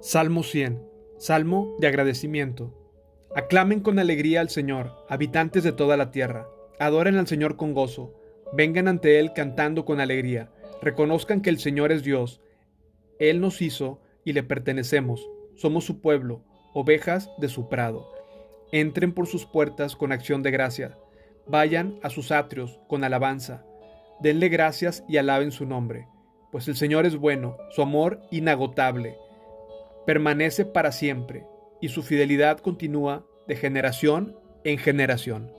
Salmo 100. Salmo de agradecimiento. Aclamen con alegría al Señor, habitantes de toda la tierra. Adoren al Señor con gozo. Vengan ante Él cantando con alegría. Reconozcan que el Señor es Dios. Él nos hizo y le pertenecemos. Somos su pueblo, ovejas de su prado. Entren por sus puertas con acción de gracia. Vayan a sus atrios con alabanza. Denle gracias y alaben su nombre, pues el Señor es bueno, su amor inagotable permanece para siempre y su fidelidad continúa de generación en generación.